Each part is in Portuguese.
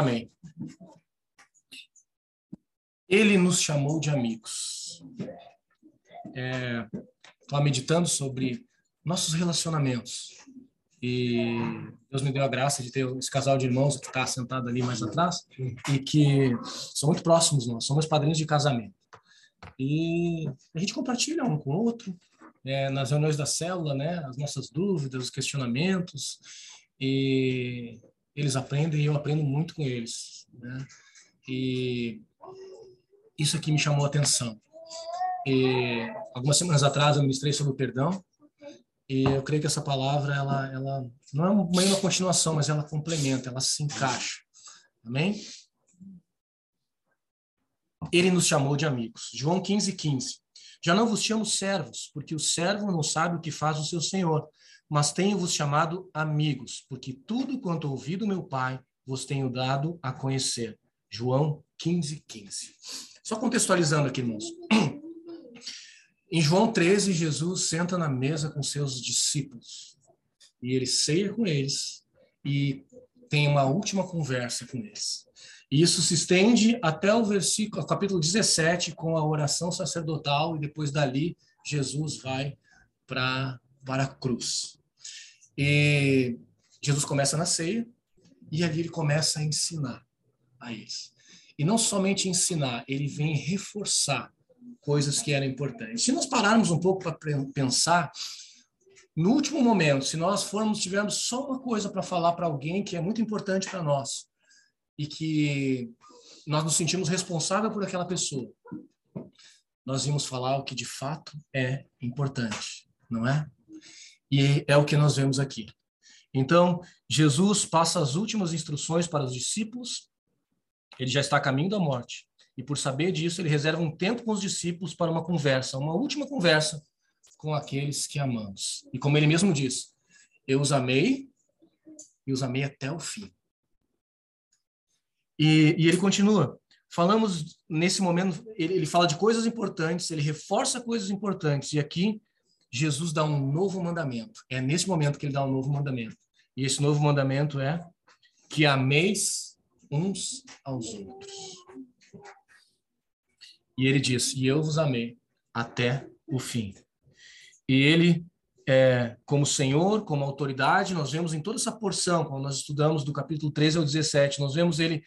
Amém. Ele nos chamou de amigos. Estava é, meditando sobre nossos relacionamentos. E Deus me deu a graça de ter esse casal de irmãos que está sentado ali mais atrás e que são muito próximos nós, somos padrinhos de casamento. E a gente compartilha um com o outro, é, nas reuniões da célula, né, as nossas dúvidas, os questionamentos, e eles aprendem e eu aprendo muito com eles. Né? E isso aqui me chamou a atenção. E algumas semanas atrás eu ministrei sobre o perdão e eu creio que essa palavra ela, ela não é uma continuação, mas ela complementa, ela se encaixa. Amém? Ele nos chamou de amigos. João 15, 15. Já não vos chamo servos, porque o servo não sabe o que faz o seu senhor, mas tenho-vos chamado amigos, porque tudo quanto ouvi do meu Pai vos tenho dado a conhecer. João 15, 15. Só contextualizando aqui, irmãos. Em João 13, Jesus senta na mesa com seus discípulos e ele ceia com eles e tem uma última conversa com eles. E isso se estende até o versículo, capítulo 17, com a oração sacerdotal, e depois dali Jesus vai para para a cruz. E Jesus começa na ceia e ali ele começa a ensinar a eles. E não somente ensinar, ele vem reforçar coisas que eram importantes. Se nós pararmos um pouco para pensar, no último momento, se nós formos tivermos só uma coisa para falar para alguém que é muito importante para nós e que nós nos sentimos responsável por aquela pessoa, nós vamos falar o que de fato é importante, não é? E é o que nós vemos aqui. Então, Jesus passa as últimas instruções para os discípulos. Ele já está a caminho da morte. E por saber disso, ele reserva um tempo com os discípulos para uma conversa, uma última conversa com aqueles que amamos. E como ele mesmo diz, eu os amei e os amei até o fim. E, e ele continua. Falamos nesse momento, ele, ele fala de coisas importantes, ele reforça coisas importantes. E aqui, Jesus dá um novo mandamento. É nesse momento que ele dá um novo mandamento. E esse novo mandamento é que ameis uns aos outros. E ele diz: E eu vos amei até o fim. E ele, é, como Senhor, como autoridade, nós vemos em toda essa porção, quando nós estudamos do capítulo 13 ao 17, nós vemos ele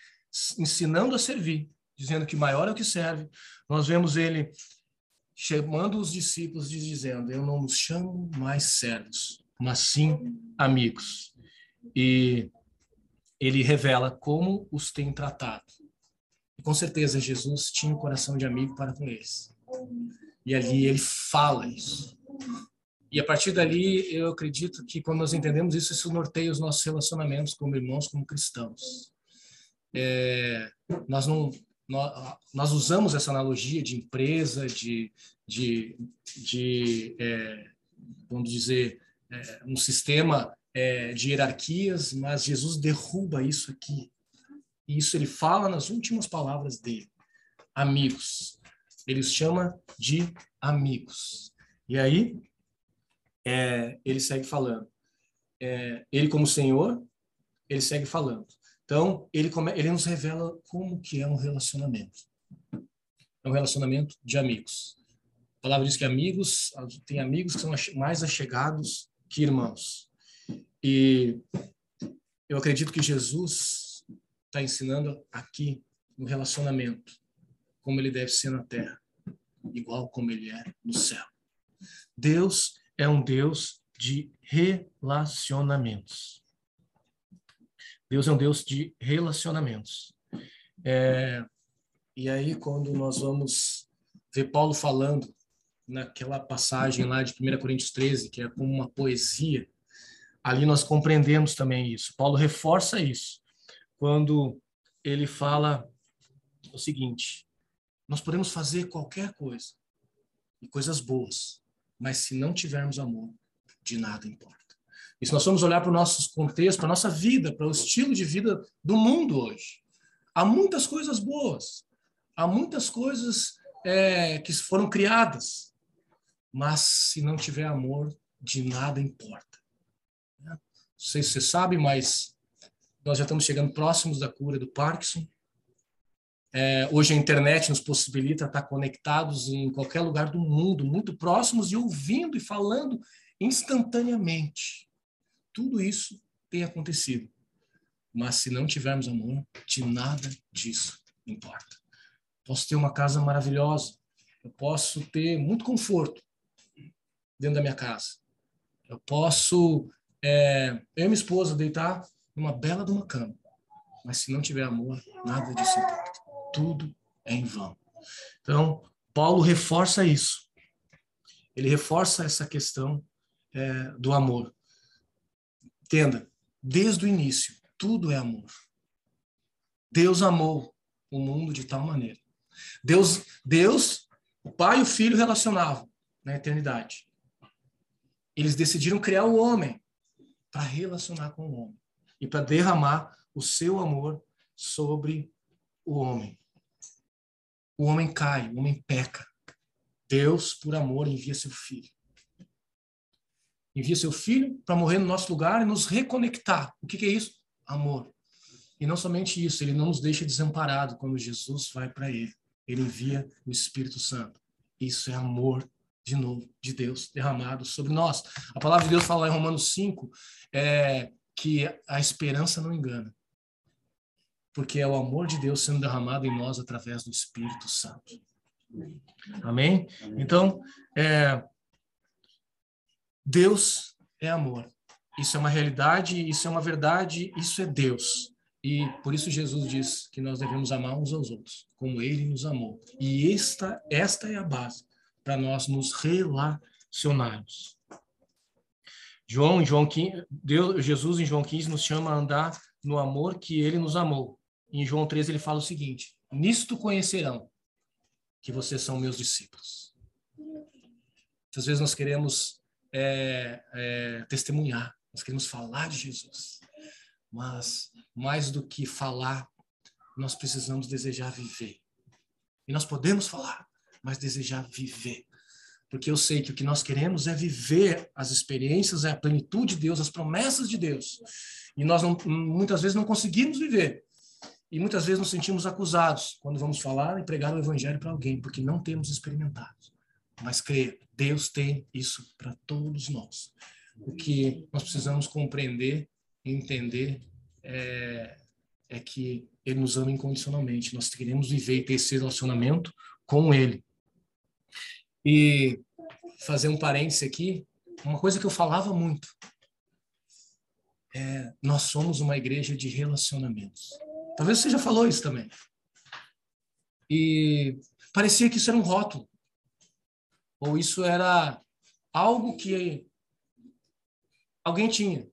ensinando a servir, dizendo que maior é o que serve. Nós vemos ele chamando os discípulos e dizendo: Eu não nos chamo mais servos, mas sim amigos. E ele revela como os tem tratado com certeza Jesus tinha um coração de amigo para com eles. E ali ele fala isso. E a partir dali, eu acredito que quando nós entendemos isso, isso norteia os nossos relacionamentos como irmãos, como cristãos. É, nós não nós, nós, usamos essa analogia de empresa, de, de, de é, vamos dizer, é, um sistema é, de hierarquias, mas Jesus derruba isso aqui. E isso ele fala nas últimas palavras dele. Amigos. Ele os chama de amigos. E aí, é, ele segue falando. É, ele como Senhor, ele segue falando. Então, ele, come, ele nos revela como que é um relacionamento. É um relacionamento de amigos. A palavra diz que amigos, tem amigos que são mais achegados que irmãos. E eu acredito que Jesus está ensinando aqui no relacionamento, como ele deve ser na terra, igual como ele é no céu. Deus é um Deus de relacionamentos. Deus é um Deus de relacionamentos. É, e aí, quando nós vamos ver Paulo falando naquela passagem lá de 1 Coríntios 13, que é como uma poesia, ali nós compreendemos também isso. Paulo reforça isso quando ele fala o seguinte: nós podemos fazer qualquer coisa e coisas boas, mas se não tivermos amor, de nada importa. E se nós formos olhar para o nosso contexto, para a nossa vida, para o estilo de vida do mundo hoje, há muitas coisas boas, há muitas coisas é, que foram criadas, mas se não tiver amor, de nada importa. sei se você sabe, mas nós já estamos chegando próximos da cura do Parkinson. É, hoje a internet nos possibilita estar conectados em qualquer lugar do mundo, muito próximos e ouvindo e falando instantaneamente. Tudo isso tem acontecido. Mas se não tivermos amor, de nada disso importa. Posso ter uma casa maravilhosa, eu posso ter muito conforto dentro da minha casa. Eu posso, é, eu e minha esposa, deitar numa bela de uma cama. Mas se não tiver amor, nada disso importa. Tudo é em vão. Então, Paulo reforça isso. Ele reforça essa questão é, do amor. Entenda, desde o início, tudo é amor. Deus amou o mundo de tal maneira. Deus, Deus, o Pai e o Filho relacionavam na eternidade. Eles decidiram criar o homem para relacionar com o homem e para derramar o seu amor sobre o homem. O homem cai, o homem peca. Deus, por amor, envia seu filho. Envia seu filho para morrer no nosso lugar e nos reconectar. O que, que é isso? Amor. E não somente isso, ele não nos deixa desamparado quando Jesus vai para ele. Ele envia o Espírito Santo. Isso é amor, de novo, de Deus derramado sobre nós. A palavra de Deus fala em Romanos 5 é, que a esperança não engana. Porque é o amor de Deus sendo derramado em nós através do Espírito Santo. Amém? Então, é, Deus é amor. Isso é uma realidade, isso é uma verdade, isso é Deus. E por isso Jesus diz que nós devemos amar uns aos outros, como ele nos amou. E esta, esta é a base para nós nos relacionarmos. João, João 15, Deus, Jesus em João 15 nos chama a andar no amor que ele nos amou. Em João 13 ele fala o seguinte: Nisto conhecerão que vocês são meus discípulos. Às vezes nós queremos é, é, testemunhar, nós queremos falar de Jesus, mas mais do que falar, nós precisamos desejar viver. E nós podemos falar, mas desejar viver. Porque eu sei que o que nós queremos é viver as experiências, é a plenitude de Deus, as promessas de Deus. E nós não, muitas vezes não conseguimos viver. E muitas vezes nos sentimos acusados quando vamos falar e pregar o evangelho para alguém, porque não temos experimentado. Mas creia, Deus tem isso para todos nós. O que nós precisamos compreender e entender é, é que Ele nos ama incondicionalmente. Nós queremos viver e ter esse relacionamento com Ele. E fazer um parêntese aqui, uma coisa que eu falava muito. É, nós somos uma igreja de relacionamentos. Talvez você já falou isso também. E parecia que isso era um rótulo. Ou isso era algo que alguém tinha.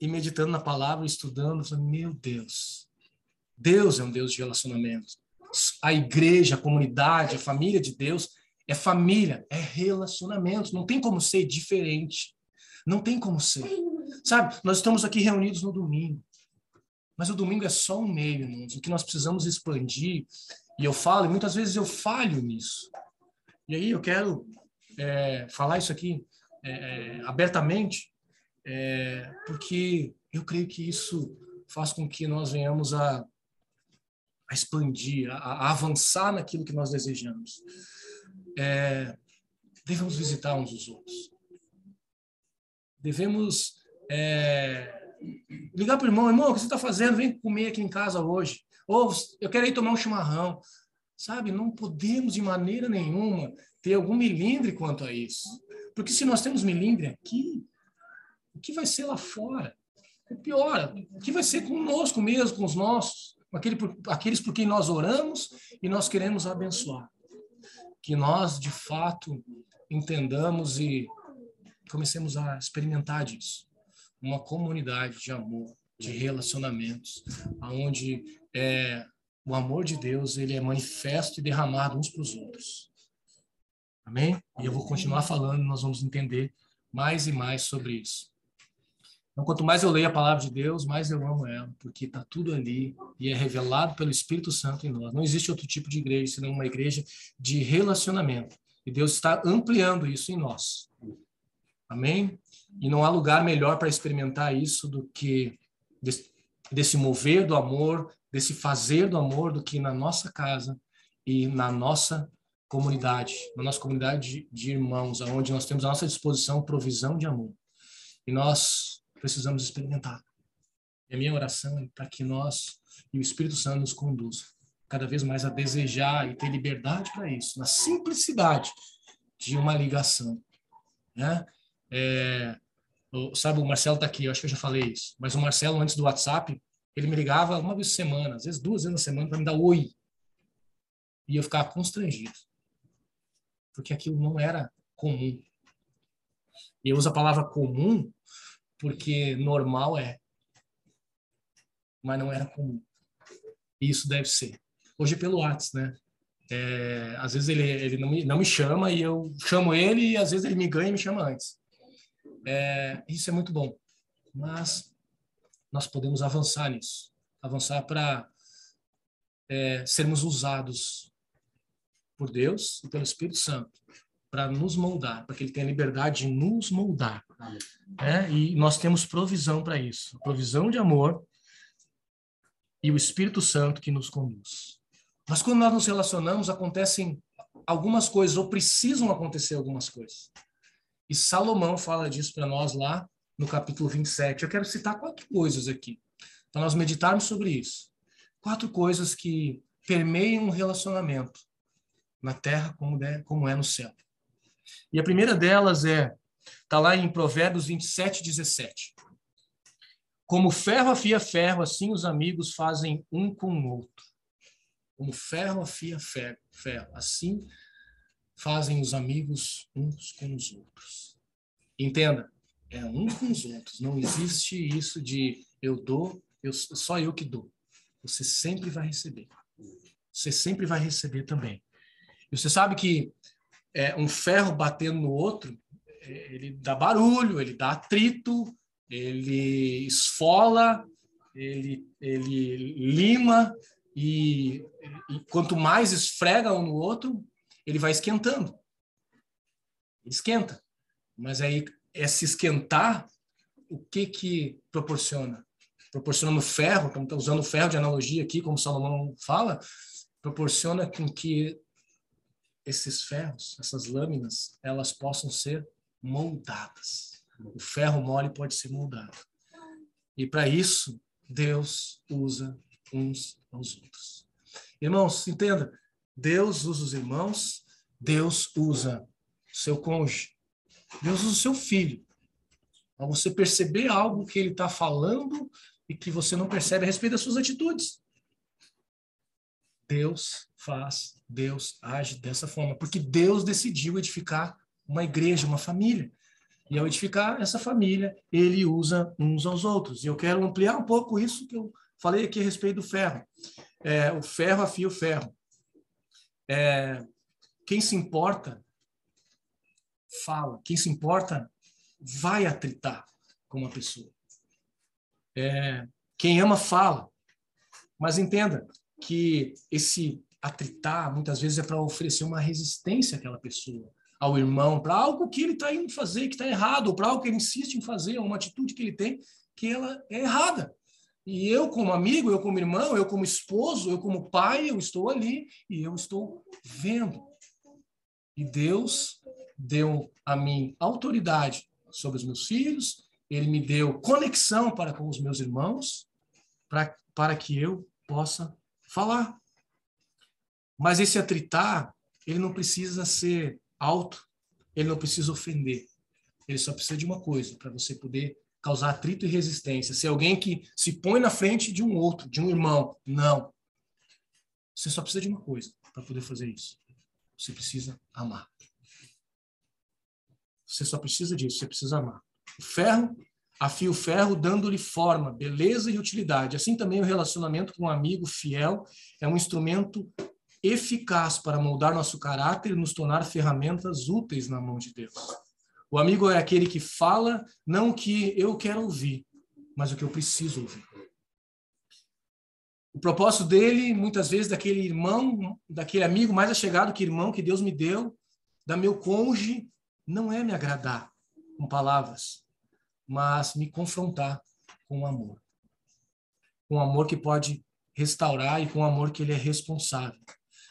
E meditando na palavra, estudando, eu falei, meu Deus, Deus é um Deus de relacionamento a igreja, a comunidade, a família de Deus é família, é relacionamento. Não tem como ser diferente. Não tem como ser. Sabe, nós estamos aqui reunidos no domingo. Mas o domingo é só um meio, irmãos. O que nós precisamos expandir, e eu falo, e muitas vezes eu falho nisso. E aí eu quero é, falar isso aqui é, é abertamente, é, porque eu creio que isso faz com que nós venhamos a a expandir, a, a avançar naquilo que nós desejamos. É, devemos visitar uns os outros. Devemos é, ligar para o irmão, irmão, o que você está fazendo? Vem comer aqui em casa hoje. Ou eu quero ir tomar um chimarrão. Sabe, não podemos de maneira nenhuma ter algum milindre quanto a isso. Porque se nós temos milindre aqui, o que vai ser lá fora? O pior, o que vai ser conosco mesmo, com os nossos? aquele por, aqueles por quem nós oramos e nós queremos abençoar. Que nós, de fato, entendamos e comecemos a experimentar disso. Uma comunidade de amor, de relacionamentos, aonde é, o amor de Deus ele é manifesto e derramado uns para os outros. Amém? E eu vou continuar falando, nós vamos entender mais e mais sobre isso. Então, quanto mais eu leio a palavra de Deus, mais eu amo ela, porque está tudo ali e é revelado pelo Espírito Santo em nós. Não existe outro tipo de igreja senão uma igreja de relacionamento. E Deus está ampliando isso em nós. Amém? E não há lugar melhor para experimentar isso do que desse, desse mover do amor, desse fazer do amor, do que na nossa casa e na nossa comunidade, na nossa comunidade de, de irmãos, onde nós temos à nossa disposição provisão de amor. E nós precisamos experimentar. E a minha oração é para que nós e o Espírito Santo nos conduza cada vez mais a desejar e ter liberdade para isso, na simplicidade de uma ligação. Né? É, sabe, o Marcelo está aqui, eu acho que eu já falei isso, mas o Marcelo, antes do WhatsApp, ele me ligava uma vez por semana, às vezes duas vezes na semana, para me dar oi. E eu ficava constrangido, porque aquilo não era comum. E eu uso a palavra comum porque normal é, mas não era comum. E isso deve ser. Hoje é pelo WhatsApp, né? É, às vezes ele, ele não, me, não me chama e eu chamo ele e às vezes ele me ganha e me chama antes. É, isso é muito bom. Mas nós podemos avançar nisso. Avançar para é, sermos usados por Deus e pelo Espírito Santo para nos moldar, para que Ele tenha liberdade de nos moldar. É, e nós temos provisão para isso provisão de amor e o Espírito Santo que nos conduz. Mas quando nós nos relacionamos, acontecem algumas coisas, ou precisam acontecer algumas coisas. E Salomão fala disso para nós lá no capítulo 27. Eu quero citar quatro coisas aqui, para nós meditarmos sobre isso. Quatro coisas que permeiam um relacionamento na terra como é, como é no céu. E a primeira delas é, está lá em Provérbios 27, 17. Como ferro afia ferro, assim os amigos fazem um com o outro. Como ferro afia ferro, ferro assim fazem os amigos uns com os outros. Entenda, é um com os outros. Não existe isso de eu dou, eu, só eu que dou. Você sempre vai receber. Você sempre vai receber também. E você sabe que é, um ferro batendo no outro, é, ele dá barulho, ele dá atrito, ele esfola, ele, ele lima, e, e quanto mais esfrega um no outro, ele vai esquentando. Ele esquenta. Mas aí, esse esquentar, o que que proporciona? Proporciona no ferro, como está usando o ferro de analogia aqui, como Salomão fala, proporciona com que esses ferros, essas lâminas, elas possam ser moldadas. O ferro mole pode ser moldado. E para isso, Deus usa uns aos outros. Irmãos, entenda, Deus usa os irmãos, Deus usa o seu cônjuge, Deus usa o seu filho. Para você perceber algo que ele está falando e que você não percebe a respeito das suas atitudes. Deus faz, Deus age dessa forma, porque Deus decidiu edificar uma igreja, uma família. E ao edificar essa família, ele usa uns aos outros. E eu quero ampliar um pouco isso que eu falei aqui a respeito do ferro. É, o ferro afia o ferro. É, quem se importa, fala. Quem se importa, vai atritar com uma pessoa. É, quem ama, fala. Mas entenda que esse atritar, muitas vezes, é para oferecer uma resistência àquela pessoa, ao irmão, para algo que ele está indo fazer que está errado, ou para algo que ele insiste em fazer, uma atitude que ele tem que ela é errada. E eu, como amigo, eu como irmão, eu como esposo, eu como pai, eu estou ali e eu estou vendo. E Deus deu a mim autoridade sobre os meus filhos, ele me deu conexão para com os meus irmãos, para, para que eu possa falar. Mas esse atritar, ele não precisa ser alto, ele não precisa ofender. Ele só precisa de uma coisa, para você poder causar atrito e resistência, ser alguém que se põe na frente de um outro, de um irmão. Não. Você só precisa de uma coisa para poder fazer isso. Você precisa amar. Você só precisa disso, você precisa amar. O ferro afia o ferro, dando-lhe forma, beleza e utilidade. Assim também o relacionamento com um amigo fiel é um instrumento eficaz para moldar nosso caráter e nos tornar ferramentas úteis na mão de Deus. O amigo é aquele que fala não o que eu quero ouvir, mas o que eu preciso ouvir. O propósito dele, muitas vezes, daquele irmão, daquele amigo mais achegado que irmão que Deus me deu, da meu cônjuge, não é me agradar, com palavras, mas me confrontar com amor. Com amor que pode restaurar e com amor que ele é responsável.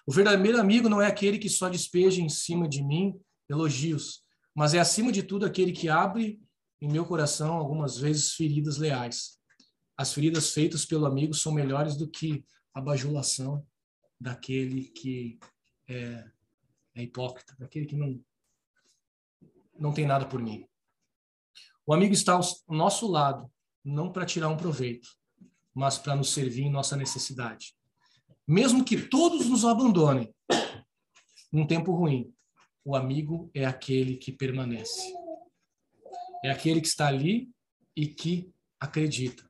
O verdadeiro amigo não é aquele que só despeja em cima de mim elogios, mas é acima de tudo aquele que abre em meu coração algumas vezes feridas leais. As feridas feitas pelo amigo são melhores do que a bajulação daquele que é, é hipócrita, daquele que não não tem nada por mim. O amigo está ao nosso lado, não para tirar um proveito, mas para nos servir em nossa necessidade. Mesmo que todos nos abandonem num tempo ruim, o amigo é aquele que permanece. É aquele que está ali e que acredita.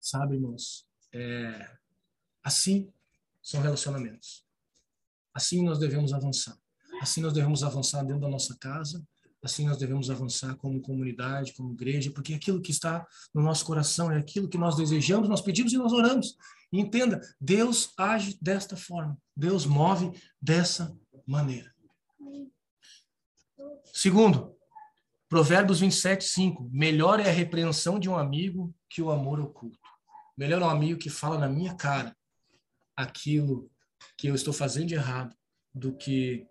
Sabe, irmãos? É... Assim são relacionamentos. Assim nós devemos avançar. Assim nós devemos avançar dentro da nossa casa. Assim nós devemos avançar como comunidade, como igreja, porque aquilo que está no nosso coração é aquilo que nós desejamos, nós pedimos e nós oramos. Entenda, Deus age desta forma. Deus move dessa maneira. Segundo, Provérbios 27, 5. Melhor é a repreensão de um amigo que o amor oculto. Melhor é um amigo que fala na minha cara aquilo que eu estou fazendo de errado do que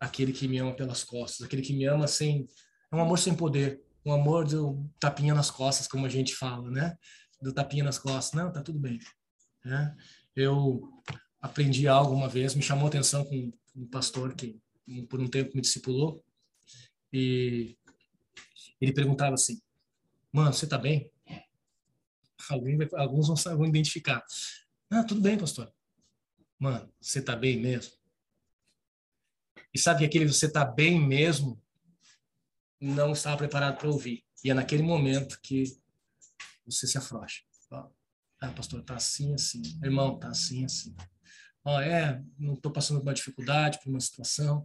aquele que me ama pelas costas, aquele que me ama sem. É um amor sem poder, um amor do tapinha nas costas, como a gente fala, né? Do tapinha nas costas. Não, tá tudo bem. Né? Eu aprendi algo uma vez, me chamou a atenção com um pastor que por um tempo me discipulou e ele perguntava assim: Mano, você tá bem? alguns vão, vão identificar. Ah, tudo bem, pastor. Mano, você tá bem mesmo? E sabe que aquele você tá bem mesmo não estava preparado para ouvir. E é naquele momento que você se afrouxa. Ah, pastor, tá assim, assim. Irmão, tá assim, assim. Ó, oh, é, não estou passando por uma dificuldade, por uma situação.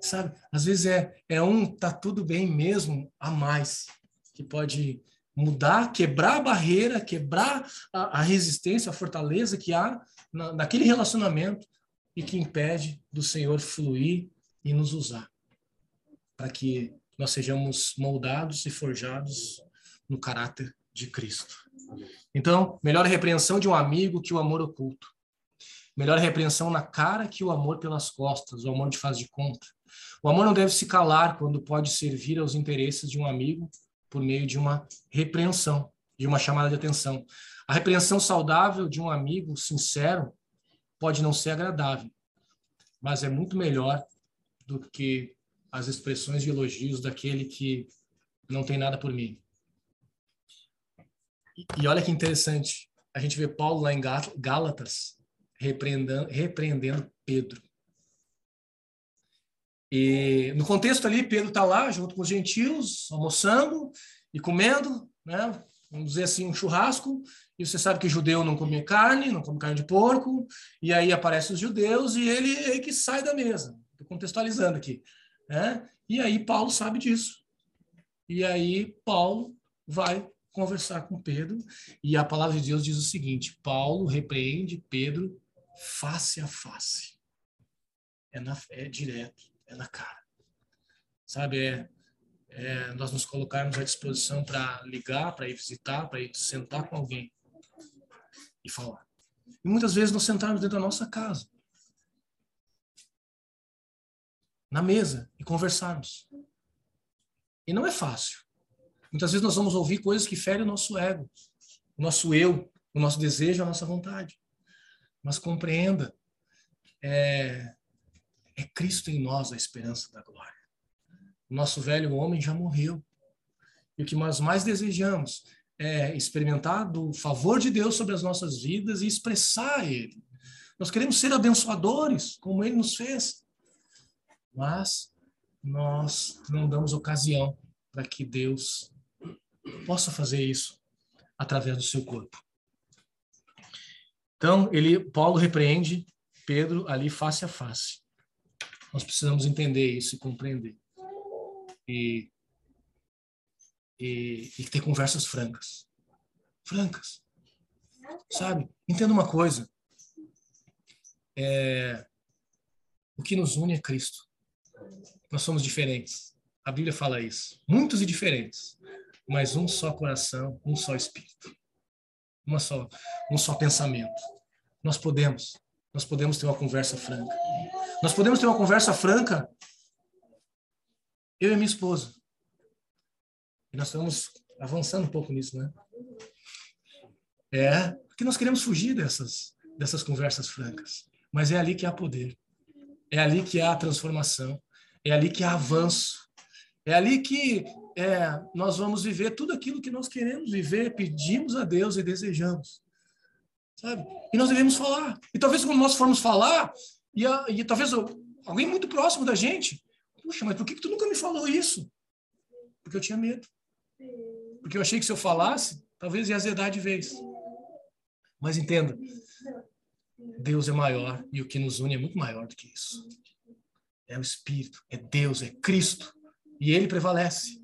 Sabe, às vezes é, é um tá tudo bem mesmo a mais, que pode mudar, quebrar a barreira, quebrar a, a resistência, a fortaleza que há na, naquele relacionamento e que impede do Senhor fluir e nos usar, para que nós sejamos moldados e forjados no caráter de Cristo. Então, melhor a repreensão de um amigo que o amor oculto. Melhor a repreensão na cara que o amor pelas costas, o amor de faz de conta. O amor não deve se calar quando pode servir aos interesses de um amigo por meio de uma repreensão, de uma chamada de atenção. A repreensão saudável de um amigo sincero pode não ser agradável, mas é muito melhor do que as expressões de elogios daquele que não tem nada por mim. E olha que interessante, a gente vê Paulo lá em Gálatas repreendendo, repreendendo Pedro. E no contexto ali, Pedro está lá junto com os gentios, almoçando e comendo, né? vamos dizer assim, um churrasco, e você sabe que judeu não come carne, não come carne de porco, e aí aparecem os judeus e ele é que sai da mesa. Estou contextualizando aqui. Né? E aí Paulo sabe disso. E aí Paulo vai conversar com Pedro, e a palavra de Deus diz o seguinte: Paulo repreende Pedro face a face. É, na, é direto, é na cara. Sabe, é, é nós nos colocarmos à disposição para ligar, para ir visitar, para ir sentar com alguém e falar. E muitas vezes nós sentarmos dentro da nossa casa, na mesa, e conversarmos. E não é fácil. Muitas vezes nós vamos ouvir coisas que ferem o nosso ego, o nosso eu, o nosso desejo, a nossa vontade. Mas compreenda, é, é Cristo em nós a esperança da glória. O nosso velho homem já morreu. E o que nós mais desejamos é experimentar do favor de Deus sobre as nossas vidas e expressar Ele. Nós queremos ser abençoadores, como Ele nos fez. Mas nós não damos ocasião para que Deus possa fazer isso através do seu corpo. Então, ele, Paulo repreende Pedro ali face a face. Nós precisamos entender isso e compreender. E, e, e ter conversas francas. Francas. Sabe? Entenda uma coisa. É, o que nos une é Cristo. Nós somos diferentes. A Bíblia fala isso. Muitos e diferentes, mas um só coração, um só espírito. Uma só, um só pensamento. Nós podemos, nós podemos ter uma conversa franca. Nós podemos ter uma conversa franca eu e minha esposa. E nós estamos avançando um pouco nisso, né? É, porque nós queremos fugir dessas, dessas conversas francas. Mas é ali que há poder. É ali que há transformação. É ali que há avanço. É ali que é, nós vamos viver tudo aquilo que nós queremos viver, pedimos a Deus e desejamos. Sabe? E nós devemos falar. E talvez quando nós formos falar, e, a, e talvez alguém muito próximo da gente, puxa, mas por que, que tu nunca me falou isso? Porque eu tinha medo. Porque eu achei que se eu falasse, talvez ia azedar de vez. Mas entenda, Deus é maior e o que nos une é muito maior do que isso. É o Espírito, é Deus, é Cristo. E ele prevalece.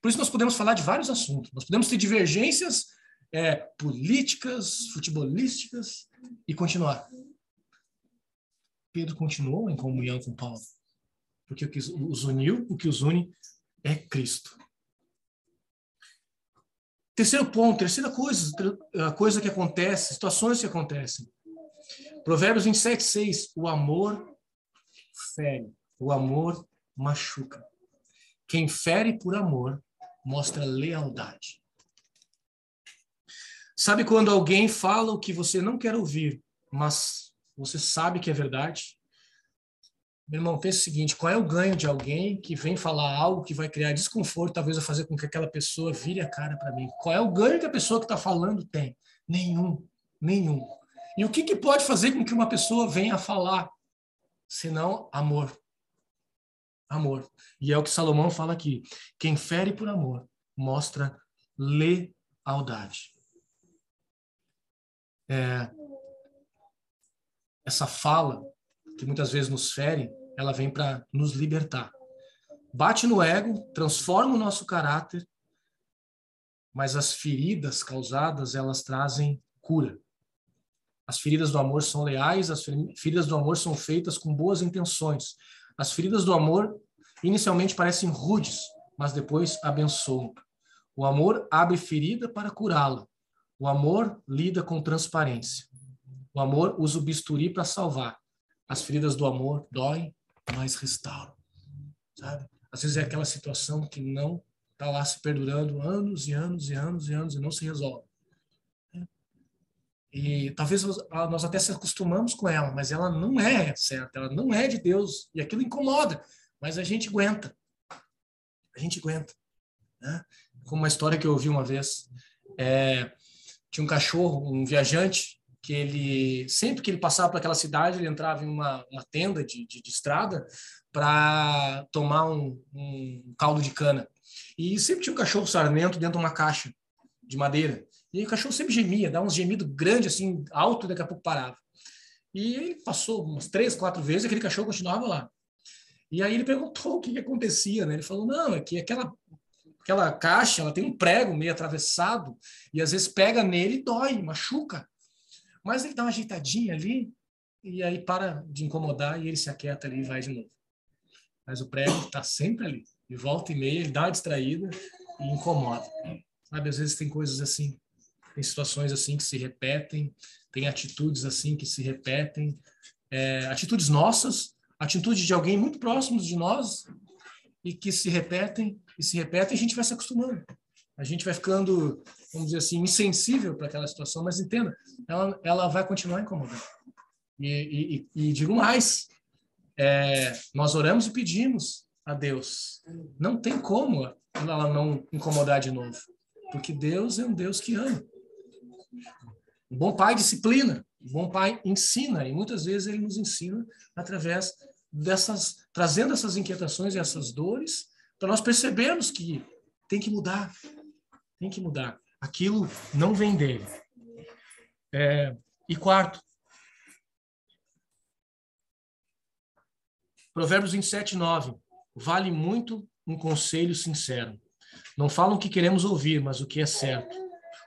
Por isso nós podemos falar de vários assuntos. Nós podemos ter divergências é, políticas, futebolísticas e continuar. Pedro continuou em comunhão com Paulo. Porque o que os uniu, o que os une é Cristo. Terceiro ponto, terceira coisa, a coisa que acontece, situações que acontecem. Provérbios 27, 6. O amor fere, o amor machuca. Quem fere por amor mostra lealdade. Sabe quando alguém fala o que você não quer ouvir, mas você sabe que é verdade? Meu irmão, pense o seguinte: qual é o ganho de alguém que vem falar algo que vai criar desconforto, talvez a fazer com que aquela pessoa vire a cara para mim? Qual é o ganho que a pessoa que está falando tem? Nenhum, nenhum. E o que, que pode fazer com que uma pessoa venha falar? Senão amor. Amor. E é o que Salomão fala aqui: quem fere por amor mostra lealdade. É, essa fala que muitas vezes nos fere, ela vem para nos libertar. Bate no ego, transforma o nosso caráter, mas as feridas causadas, elas trazem cura. As feridas do amor são leais, as feridas do amor são feitas com boas intenções. As feridas do amor inicialmente parecem rudes, mas depois abençoam. O amor abre ferida para curá-la. O amor lida com transparência. O amor usa o bisturi para salvar. As feridas do amor doem, mas restauram. Sabe? Às vezes é aquela situação que não está lá se perdurando anos e anos e anos e anos e não se resolve. E talvez nós até se acostumamos com ela, mas ela não é certa, ela não é de Deus. E aquilo incomoda, mas a gente aguenta. A gente aguenta. Né? Como uma história que eu ouvi uma vez. É, tinha um cachorro, um viajante, que ele sempre que ele passava por aquela cidade ele entrava em uma, uma tenda de, de, de estrada para tomar um, um, caldo de cana e sempre tinha um cachorro sarmento dentro de uma caixa de madeira e o cachorro sempre gemia dava uns gemidos grandes assim alto e daqui a pouco parava e ele passou umas três quatro vezes aquele cachorro continuava lá e aí ele perguntou o que, que acontecia né ele falou não é que aquela aquela caixa ela tem um prego meio atravessado e às vezes pega nele e dói machuca mas ele dá uma ajeitadinha ali e aí para de incomodar e ele se aquieta ali e vai de novo. Mas o prego está sempre ali. E volta e meia ele dá uma distraída e incomoda. Sabe, às vezes tem coisas assim, tem situações assim que se repetem, tem atitudes assim que se repetem, é, atitudes nossas, atitudes de alguém muito próximo de nós e que se repetem e se repetem a gente vai se acostumando. A gente vai ficando vamos dizer assim, insensível para aquela situação, mas entenda, ela, ela vai continuar incomodando. E, e, e digo mais, é, nós oramos e pedimos a Deus. Não tem como ela não incomodar de novo, porque Deus é um Deus que ama. Um bom pai disciplina, um bom pai ensina, e muitas vezes ele nos ensina através dessas, trazendo essas inquietações e essas dores, para nós percebermos que tem que mudar, tem que mudar aquilo não vem dele. É, e quarto, Provérbios 27, 9. Vale muito um conselho sincero. Não falam o que queremos ouvir, mas o que é certo.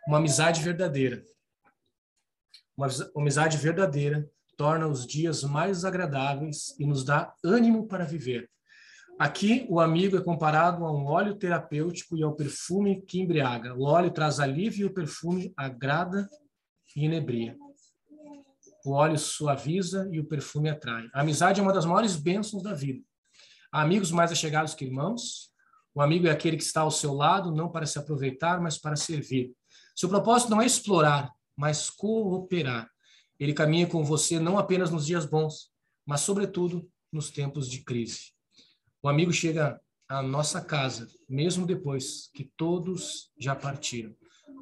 Uma amizade verdadeira. Uma amizade verdadeira torna os dias mais agradáveis e nos dá ânimo para viver. Aqui, o amigo é comparado a um óleo terapêutico e ao perfume que embriaga. O óleo traz alívio e o perfume agrada e inebria. O óleo suaviza e o perfume atrai. A amizade é uma das maiores bênçãos da vida. Há amigos mais achegados que irmãos. O amigo é aquele que está ao seu lado, não para se aproveitar, mas para servir. Seu propósito não é explorar, mas cooperar. Ele caminha com você não apenas nos dias bons, mas, sobretudo, nos tempos de crise. O amigo chega à nossa casa, mesmo depois que todos já partiram.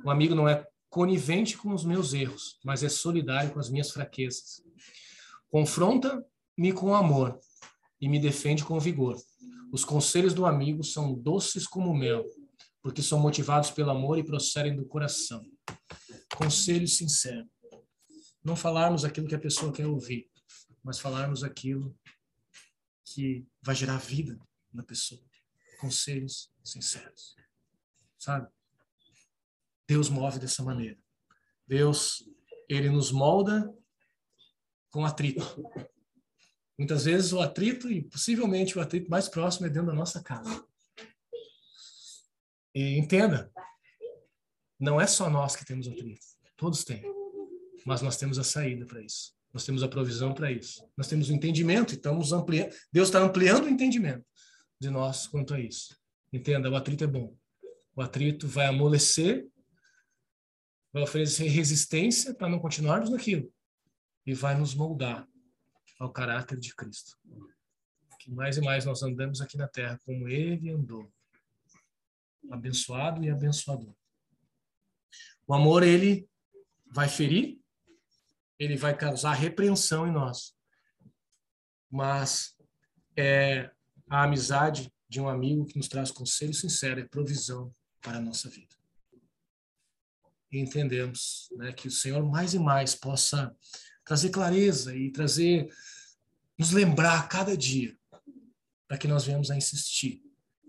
O amigo não é conivente com os meus erros, mas é solidário com as minhas fraquezas. Confronta-me com amor e me defende com vigor. Os conselhos do amigo são doces como mel, porque são motivados pelo amor e procedem do coração. Conselho sincero. Não falarmos aquilo que a pessoa quer ouvir, mas falarmos aquilo que vai gerar vida na pessoa. Conselhos sinceros. Sabe? Deus move dessa maneira. Deus, ele nos molda com atrito. Muitas vezes o atrito, e possivelmente o atrito mais próximo, é dentro da nossa casa. E entenda, não é só nós que temos atrito. Todos têm. Mas nós temos a saída para isso. Nós temos a provisão para isso. Nós temos o entendimento e estamos ampliando. Deus está ampliando o entendimento de nós quanto a isso. Entenda, o atrito é bom. O atrito vai amolecer, vai oferecer resistência para não continuarmos naquilo e vai nos moldar ao caráter de Cristo. Que mais e mais nós andamos aqui na terra como Ele andou, abençoado e abençoador. O amor ele vai ferir, ele vai causar repreensão em nós. Mas é a amizade de um amigo que nos traz conselho sincero e provisão para a nossa vida. E entendemos né, que o Senhor mais e mais possa trazer clareza e trazer, nos lembrar a cada dia, para que nós venhamos a insistir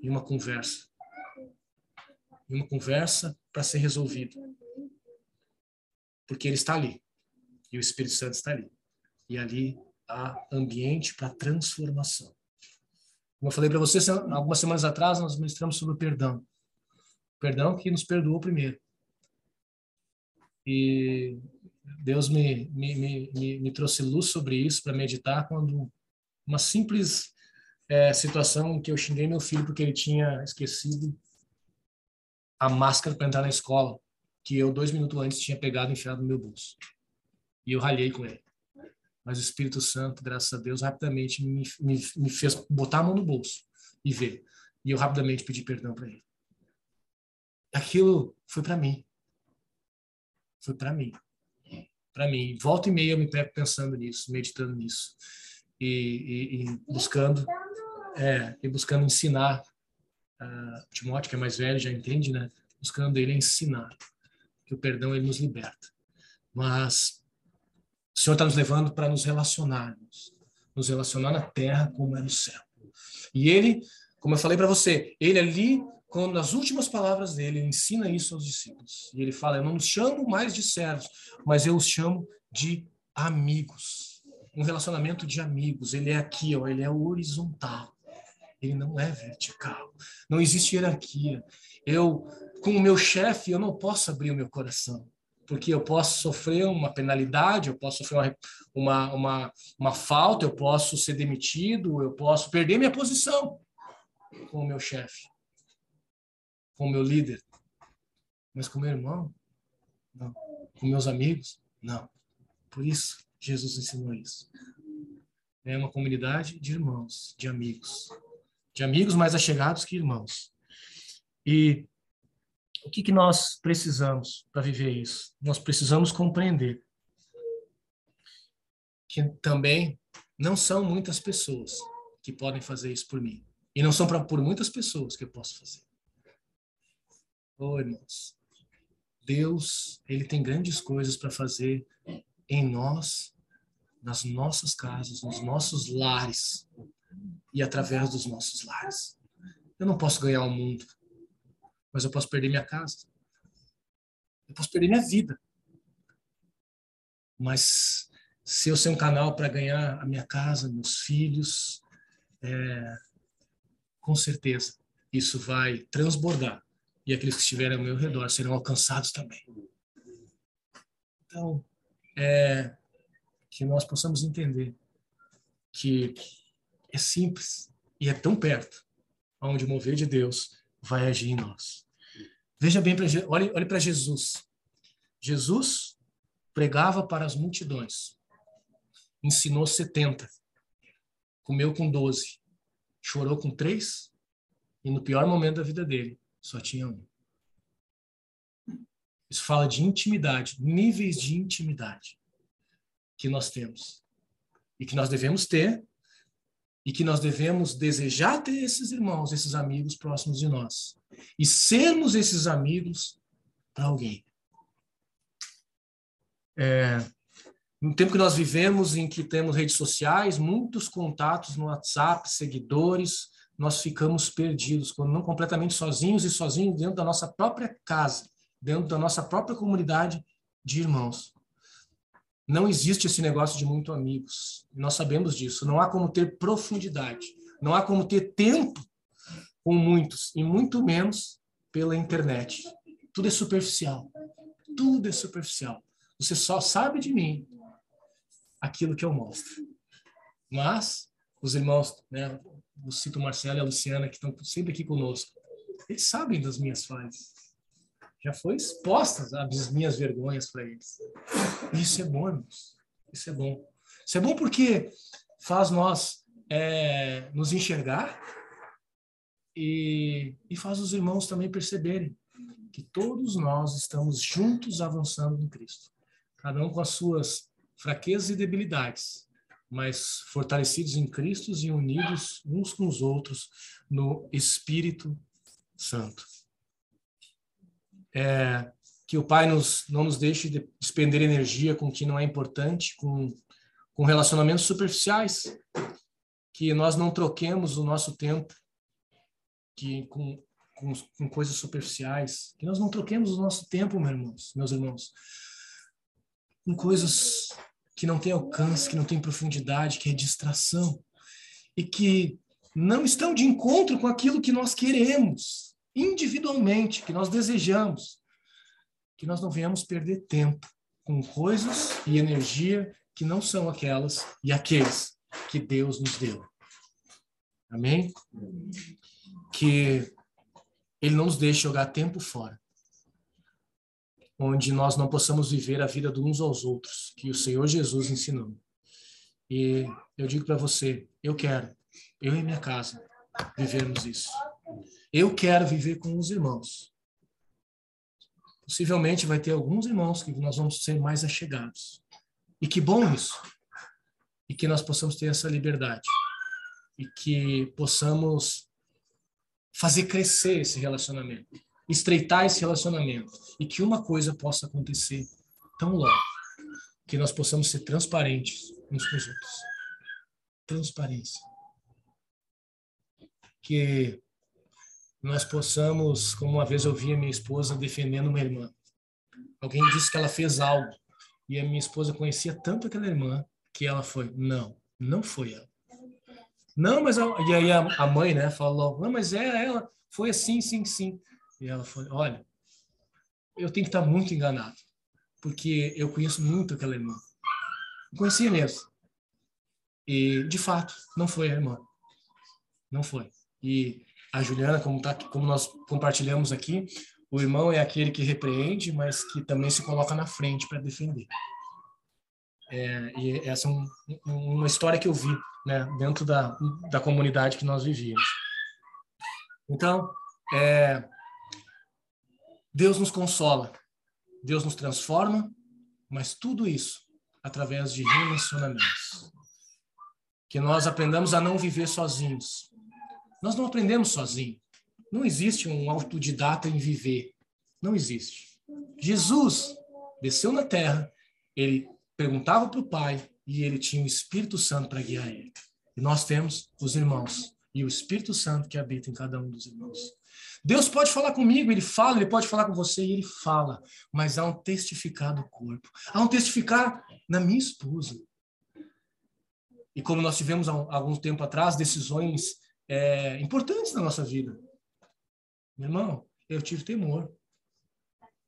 em uma conversa. Em uma conversa para ser resolvida. Porque Ele está ali. E o Espírito Santo está ali. E ali há ambiente para transformação. Como eu falei para vocês algumas semanas atrás, nós ministramos sobre o perdão. O perdão que nos perdoou primeiro. E Deus me, me, me, me trouxe luz sobre isso para meditar quando uma simples é, situação em que eu xinguei meu filho porque ele tinha esquecido a máscara para entrar na escola, que eu, dois minutos antes, tinha pegado e enfiado no meu bolso. E eu ralhei com ele. Mas o Espírito Santo, graças a Deus, rapidamente me, me, me fez botar a mão no bolso e ver. E eu rapidamente pedi perdão para ele. Aquilo foi para mim. Foi para mim. Para mim. Volta e meia eu me pego pensando nisso, meditando nisso. E, e, e buscando é, e buscando ensinar. Uh, Timóteo, que é mais velho, já entende, né? Buscando ele ensinar que o perdão ele nos liberta. Mas o Senhor está nos levando para nos relacionarmos, nos relacionar na terra como é no céu. E ele, como eu falei para você, ele ali, quando nas últimas palavras dele, ele ensina isso aos discípulos. E ele fala: Eu não os chamo mais de servos, mas eu os chamo de amigos. Um relacionamento de amigos. Ele é aqui, ó, ele é horizontal. Ele não é vertical. Não existe hierarquia. Eu, com o meu chefe, eu não posso abrir o meu coração porque eu posso sofrer uma penalidade, eu posso sofrer uma, uma, uma, uma falta, eu posso ser demitido, eu posso perder minha posição com o meu chefe, com o meu líder. Mas com meu irmão, não. Com meus amigos, não. Por isso, Jesus ensinou isso. É uma comunidade de irmãos, de amigos. De amigos mais achegados que irmãos. E o que, que nós precisamos para viver isso? Nós precisamos compreender que também não são muitas pessoas que podem fazer isso por mim. E não são pra, por muitas pessoas que eu posso fazer. Oh, irmãos, Deus, ele tem grandes coisas para fazer em nós, nas nossas casas, nos nossos lares e através dos nossos lares. Eu não posso ganhar o mundo mas eu posso perder minha casa. Eu posso perder minha vida. Mas se eu ser um canal para ganhar a minha casa, meus filhos, é, com certeza isso vai transbordar e aqueles que estiverem ao meu redor serão alcançados também. Então, é, que nós possamos entender que é simples e é tão perto, onde o mover de Deus vai agir em nós. Veja bem, olhe, olhe para Jesus. Jesus pregava para as multidões, ensinou 70, comeu com 12, chorou com três, e no pior momento da vida dele, só tinha um. Isso fala de intimidade, níveis de intimidade que nós temos e que nós devemos ter e que nós devemos desejar ter esses irmãos, esses amigos próximos de nós e sermos esses amigos para alguém. É, no tempo que nós vivemos, em que temos redes sociais, muitos contatos no WhatsApp, seguidores, nós ficamos perdidos, quando não completamente sozinhos e sozinhos dentro da nossa própria casa, dentro da nossa própria comunidade de irmãos. Não existe esse negócio de muito amigos. Nós sabemos disso. Não há como ter profundidade. Não há como ter tempo com muitos, e muito menos pela internet. Tudo é superficial. Tudo é superficial. Você só sabe de mim aquilo que eu mostro. Mas os irmãos, né, o cito Marcelo e a Luciana, que estão sempre aqui conosco, eles sabem das minhas falhas já foi expostas as minhas vergonhas para eles. Isso é bom, irmãos. Isso é bom. Isso é bom porque faz nós é, nos enxergar e, e faz os irmãos também perceberem que todos nós estamos juntos avançando no Cristo. Cada um com as suas fraquezas e debilidades, mas fortalecidos em Cristo e unidos uns com os outros no Espírito Santo é, que o Pai nos, não nos deixe de despender energia com o que não é importante, com, com relacionamentos superficiais, que nós não troquemos o nosso tempo que, com, com, com coisas superficiais, que nós não troquemos o nosso tempo, meus irmãos, meus irmãos, com coisas que não têm alcance, que não têm profundidade, que é distração, e que não estão de encontro com aquilo que nós queremos, individualmente, que nós desejamos, que nós não venhamos perder tempo com coisas e energia que não são aquelas e aqueles que Deus nos deu. Amém? Que Ele não nos deixe jogar tempo fora, onde nós não possamos viver a vida de uns aos outros, que o Senhor Jesus ensinou. E eu digo para você, eu quero, eu e minha casa, vivermos isso. Eu quero viver com os irmãos. Possivelmente vai ter alguns irmãos que nós vamos ser mais achegados. E que bom isso. E que nós possamos ter essa liberdade. E que possamos fazer crescer esse relacionamento, estreitar esse relacionamento e que uma coisa possa acontecer tão logo que nós possamos ser transparentes uns com os outros. Transparência. Que nós possamos, como uma vez eu vi a minha esposa defendendo uma irmã. Alguém disse que ela fez algo e a minha esposa conhecia tanto aquela irmã que ela foi, não, não foi ela. Não, mas a, e aí a, a mãe, né, falou, não, mas é ela, foi assim, sim, sim. E ela falou, olha, eu tenho que estar muito enganado, porque eu conheço muito aquela irmã. Eu conhecia mesmo. E, de fato, não foi a irmã. Não foi. E a Juliana, como, tá, como nós compartilhamos aqui, o irmão é aquele que repreende, mas que também se coloca na frente para defender. É, e essa é um, uma história que eu vi né, dentro da, da comunidade que nós vivíamos. Então, é, Deus nos consola, Deus nos transforma, mas tudo isso através de relacionamentos. Que nós aprendamos a não viver sozinhos, nós não aprendemos sozinho. Não existe um autodidata em viver. Não existe. Jesus desceu na terra, ele perguntava para o Pai e ele tinha o Espírito Santo para guiar ele. E nós temos os irmãos e o Espírito Santo que habita em cada um dos irmãos. Deus pode falar comigo, ele fala, ele pode falar com você e ele fala, mas há um testificar do corpo, há um testificar na minha esposa. E como nós tivemos há algum tempo atrás decisões é, importantes na nossa vida. Meu irmão, eu tive temor.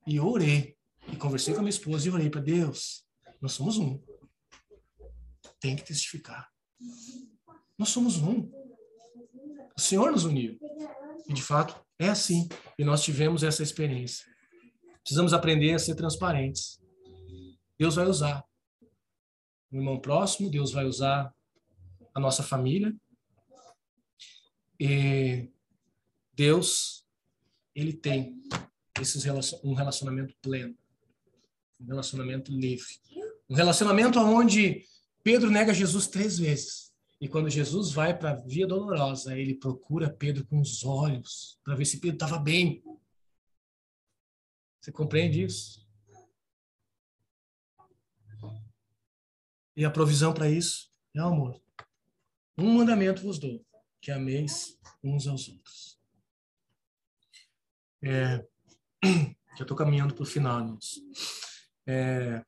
E eu orei. E conversei com a minha esposa e orei para Deus. Nós somos um. Tem que testificar. Nós somos um. O Senhor nos uniu. E de fato é assim. E nós tivemos essa experiência. Precisamos aprender a ser transparentes. Deus vai usar o irmão próximo, Deus vai usar a nossa família. E Deus, ele tem esses relacion, um relacionamento pleno, um relacionamento livre. Um relacionamento onde Pedro nega Jesus três vezes. E quando Jesus vai para a via dolorosa, ele procura Pedro com os olhos para ver se Pedro estava bem. Você compreende isso? E a provisão para isso é o amor. Um mandamento vos dou, que ameis uns aos outros. É, já estou caminhando para o final, irmãos. É,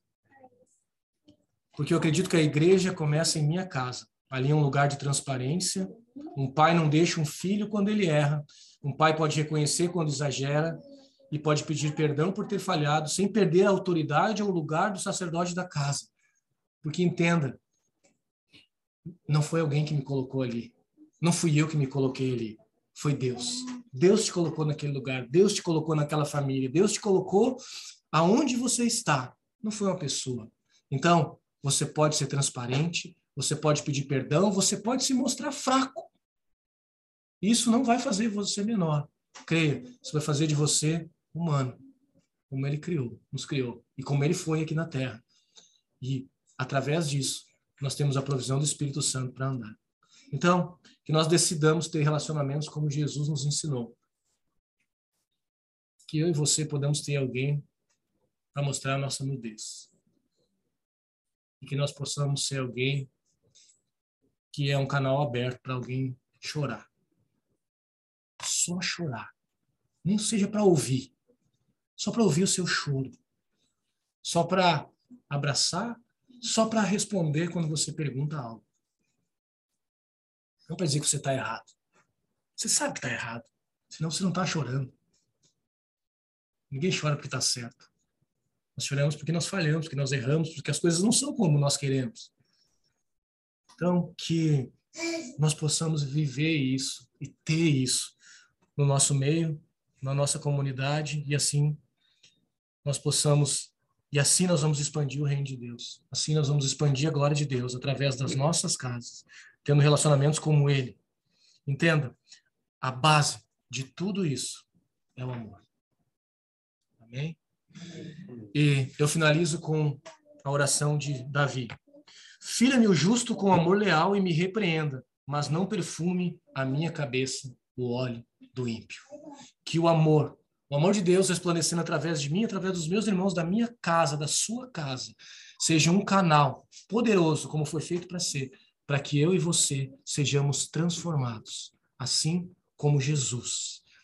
porque eu acredito que a igreja começa em minha casa. Ali é um lugar de transparência. Um pai não deixa um filho quando ele erra. Um pai pode reconhecer quando exagera e pode pedir perdão por ter falhado, sem perder a autoridade ou o lugar do sacerdote da casa. Porque entenda, não foi alguém que me colocou ali. Não fui eu que me coloquei ali. Foi Deus. Deus te colocou naquele lugar. Deus te colocou naquela família. Deus te colocou aonde você está. Não foi uma pessoa. Então, você pode ser transparente, você pode pedir perdão, você pode se mostrar fraco. Isso não vai fazer você menor. Creia, isso vai fazer de você humano, como ele criou, nos criou e como ele foi aqui na terra. E através disso, nós temos a provisão do Espírito Santo para andar. Então, que nós decidamos ter relacionamentos como Jesus nos ensinou. Que eu e você podamos ter alguém para mostrar a nossa nudez. E que nós possamos ser alguém que é um canal aberto para alguém chorar. Só chorar. Nem seja para ouvir. Só para ouvir o seu choro. Só para abraçar. Só para responder quando você pergunta algo. Não para dizer que você está errado. Você sabe que está errado. Senão você não está chorando. Ninguém chora porque está certo. Nós choramos porque nós falhamos, porque nós erramos, porque as coisas não são como nós queremos. Então, que nós possamos viver isso e ter isso no nosso meio, na nossa comunidade, e assim nós possamos, e assim nós vamos expandir o reino de Deus. Assim nós vamos expandir a glória de Deus através das nossas casas, tendo relacionamentos como ele. Entenda, a base de tudo isso é o amor. Amém? E eu finalizo com a oração de Davi. Fira-me o justo com amor leal e me repreenda, mas não perfume a minha cabeça o óleo do ímpio. Que o amor, o amor de Deus resplandecendo através de mim, através dos meus irmãos, da minha casa, da sua casa, seja um canal poderoso, como foi feito para ser, para que eu e você sejamos transformados, assim como Jesus